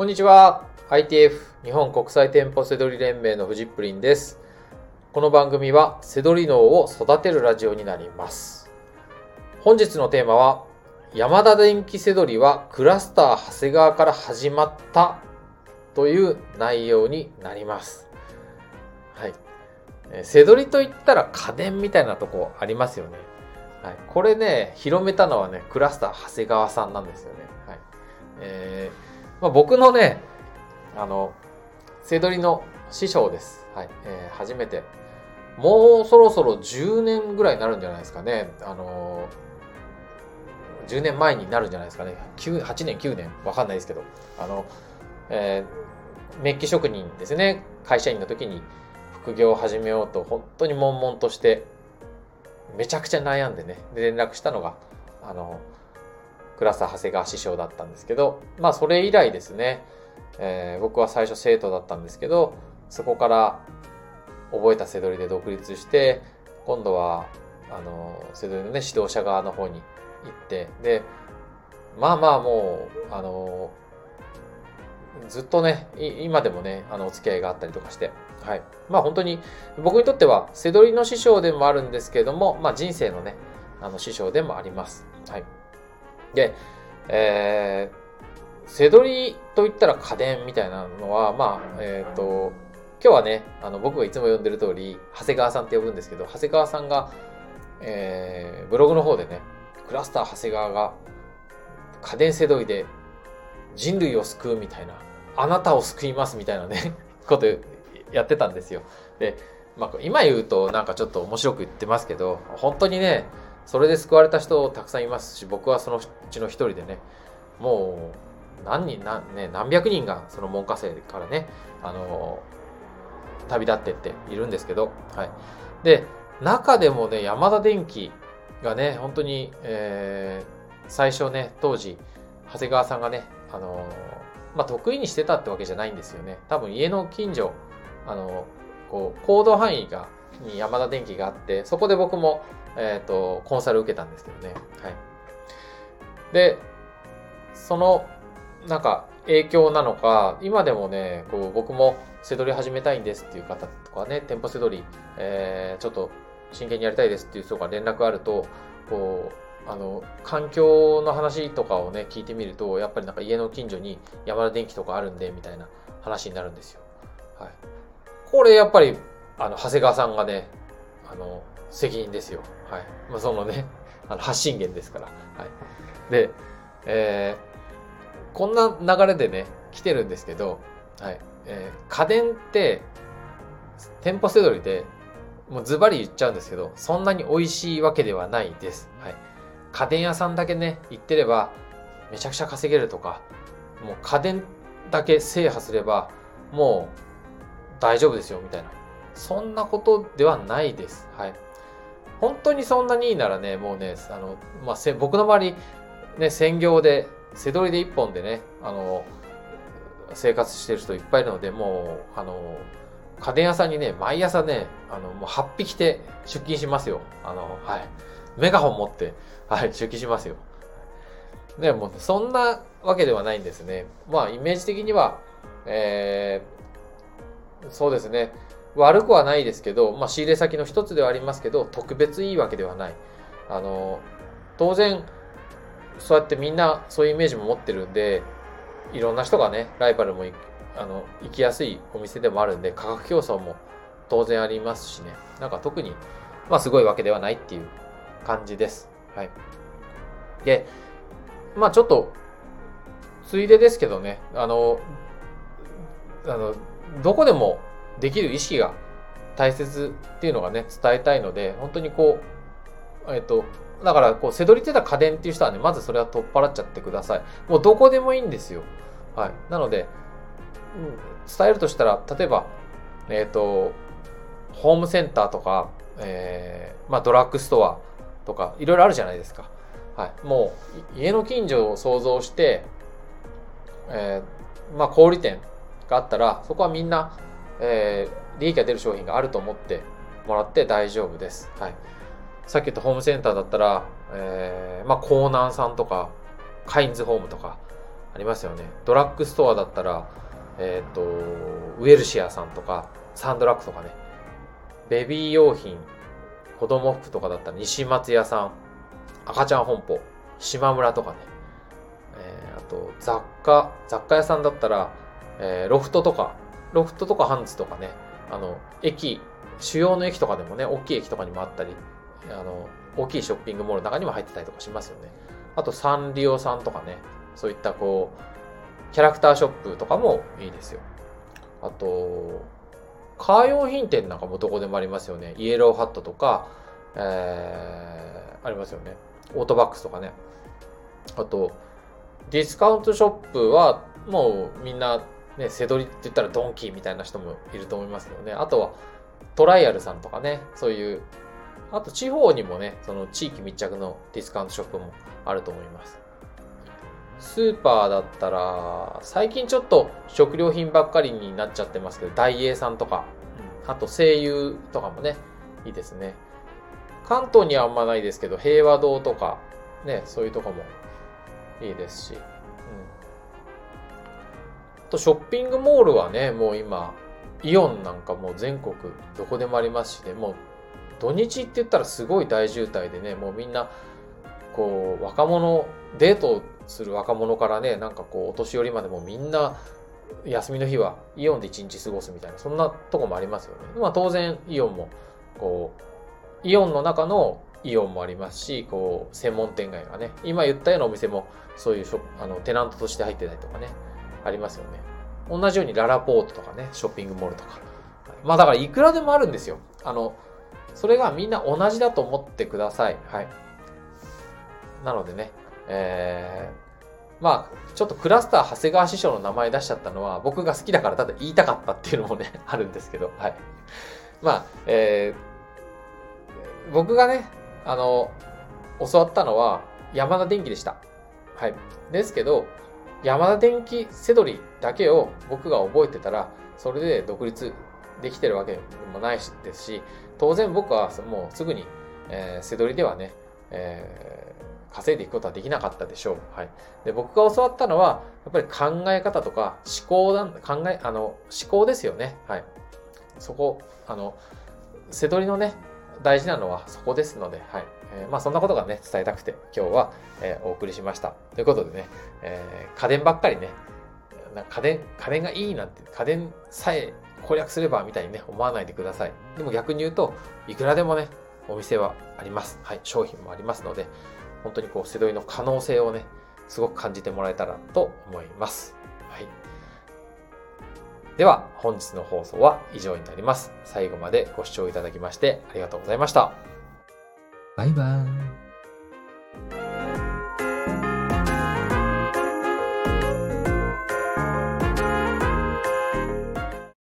こんにちは。ITF 日本国際店舗セドリ連盟のフジップリンです。この番組はセドリ脳を育てるラジオになります。本日のテーマは山田電機セドリはクラスター長谷川から始まったという内容になります。はい。セドリといったら家電みたいなとこありますよね。はい。これね、広めたのはね、クラスター長谷川さんなんですよね。はい。えーまあ、僕のね、あの、セドリの師匠です。はい。えー、初めて。もうそろそろ10年ぐらいになるんじゃないですかね。あのー、10年前になるんじゃないですかね。9 8年、9年、わかんないですけど。あの、えー、メッキ職人ですね。会社員の時に副業を始めようと、本当に悶々として、めちゃくちゃ悩んでね、で連絡したのが、あの、クラス長谷川師匠だったんですけど、まあそれ以来ですね、えー、僕は最初生徒だったんですけど、そこから覚えたセドリで独立して、今度は、あの、セドリのね、指導者側の方に行って、で、まあまあもう、あの、ずっとね、今でもね、あの、お付き合いがあったりとかして、はい。まあ本当に、僕にとっては、セドリの師匠でもあるんですけれども、まあ人生のね、あの、師匠でもあります。はい。で、えー、せどりといったら家電みたいなのは、まあ、えっ、ー、と、今日はね、あの、僕がいつも呼んでる通り、長谷川さんって呼ぶんですけど、長谷川さんが、えー、ブログの方でね、クラスター長谷川が家電せどりで人類を救うみたいな、あなたを救いますみたいなね、ことやってたんですよ。で、まあ、今言うとなんかちょっと面白く言ってますけど、本当にね、それで救われた人たくさんいますし、僕はそのうちの一人でね、もう何人、何,、ね、何百人がその門下生からね、あの旅立ってっているんですけど、はい。で、中でもね、山田電機がね、本当に、えー、最初ね、当時、長谷川さんがね、あのまあ、得意にしてたってわけじゃないんですよね。多分家の近所、あのこう、行動範囲が、に山田電機があって、そこで僕も、えっ、ー、と、コンサル受けたんですけどね。はい。で、その、なんか、影響なのか、今でもね、こう、僕もせどり始めたいんですっていう方とかね、店舗せどり、えー、ちょっと真剣にやりたいですっていう人が連絡あると、こう、あの、環境の話とかをね、聞いてみると、やっぱりなんか家の近所に山田電機とかあるんで、みたいな話になるんですよ。はい。これやっぱり、あの、長谷川さんがね、あの、責任ですよ。はい。まあ、そのね、あの発信源ですから。はい。で、えー、こんな流れでね、来てるんですけど、はい。えー、家電って、店舗せどりで、もうズバリ言っちゃうんですけど、そんなに美味しいわけではないです。はい。家電屋さんだけね、行ってれば、めちゃくちゃ稼げるとか、もう家電だけ制覇すれば、もう大丈夫ですよ、みたいな。そんなことではないです。はい。本当にそんなにいいならね、もうね、あの、まあ、せ僕の周り、ね、専業で、背取りで一本でね、あの、生活してる人いっぱいいるので、もう、あの、家電屋さんにね、毎朝ね、あの、もう8匹て出勤しますよ。あの、はい。メガホン持って、はい、出勤しますよ。ね、も、そんなわけではないんですね。まあ、イメージ的には、えー、そうですね。悪くはないですけど、まあ、仕入れ先の一つではありますけど、特別いいわけではない。あの、当然、そうやってみんなそういうイメージも持ってるんで、いろんな人がね、ライバルもあの行きやすいお店でもあるんで、価格競争も当然ありますしね、なんか特に、まあすごいわけではないっていう感じです。はい。で、まあちょっと、ついでですけどね、あの、あの、どこでもできる意識が大切っていうのがね、伝えたいので、本当にこう、えっ、と、だから、こう、せどりてた家電っていう人はね、まずそれは取っ払っちゃってください。もうどこでもいいんですよ。はい。なので、うん、伝えるとしたら、例えば、えっ、ー、と、ホームセンターとか、えー、まあ、ドラッグストアとか、いろいろあるじゃないですか。はい。もう、家の近所を想像して、えー、まあ、小売店があったら、そこはみんな、えー、利益が出る商品があると思ってもらって大丈夫です。はい。さっき言ったホームセンターだったら、えー、まあ、コーナーさんとか、カインズホームとか、ありますよね。ドラッグストアだったら、えっ、ー、と、ウェルシアさんとか、サンドラッグとかね、ベビー用品、子供服とかだったら西松屋さん、赤ちゃん本舗、島村とかね、えー、あと雑貨、雑貨屋さんだったら、えー、ロフトとか、ロフトとかハンズとかね、あの、駅、主要の駅とかでもね、大きい駅とかにもあったり、あの、大きいショッピングモールの中にも入ってたりとかしますよね。あとサンリオさんとかね、そういったこう、キャラクターショップとかもいいですよ。あと、カー用品店なんかもどこでもありますよね。イエローハットとか、えー、ありますよね。オートバックスとかね。あと、ディスカウントショップはもうみんなね、背取りって言ったらドンキーみたいな人もいると思いますよね。あとはトライアルさんとかね、そういう、あと地方にもね、その地域密着のディスカウントショップもあると思います。スーパーだったら、最近ちょっと食料品ばっかりになっちゃってますけど、ダイエーさんとか、あと声優とかもね、いいですね。関東にはあんまないですけど、平和堂とか、ね、そういうとこもいいですし。うん。と、ショッピングモールはね、もう今、イオンなんかもう全国どこでもありますしね、もう土日って言ったらすごい大渋滞でね、もうみんな、こう、若者、デートする若者からね、なんかこう、お年寄りまでもみんな、休みの日はイオンで一日過ごすみたいな、そんなとこもありますよね。まあ当然、イオンも、こう、イオンの中のイオンもありますし、こう、専門店街がね、今言ったようなお店も、そういうショあのテナントとして入ってたりとかね、ありますよね。同じようにララポートとかね、ショッピングモールとか。まあだからいくらでもあるんですよ。あの、それがみんな同じだと思ってください。はい。なのでね、えー、まあ、ちょっとクラスター長谷川師匠の名前出しちゃったのは僕が好きだからただ言いたかったっていうのもね、あるんですけど、はい。まあ、えー、僕がね、あの、教わったのは山田電機でした。はい。ですけど、山田電機セドリだけを僕が覚えてたら、それで独立できてるわけでもないしですし、当然僕はもうすぐに、えー、セドリではね、えー、稼いでいくことはできなかったでしょう。はい。で、僕が教わったのは、やっぱり考え方とか思考だ、考え、あの、思考ですよね。はい。そこ、あの、セドリのね、大事なのはそこですので、はい。えー、まあそんなことがね、伝えたくて今日は、えー、お送りしました。ということでね、えー、家電ばっかりね、家電、家電がいいなんて、家電さえ攻略すればみたいにね、思わないでください。でも逆に言うと、いくらでもね、お店はあります。はい、商品もありますので、本当にこう、背取りの可能性をね、すごく感じてもらえたらと思います。では、本日の放送は以上になります。最後までご視聴いただきましてありがとうございました。バイバーイ。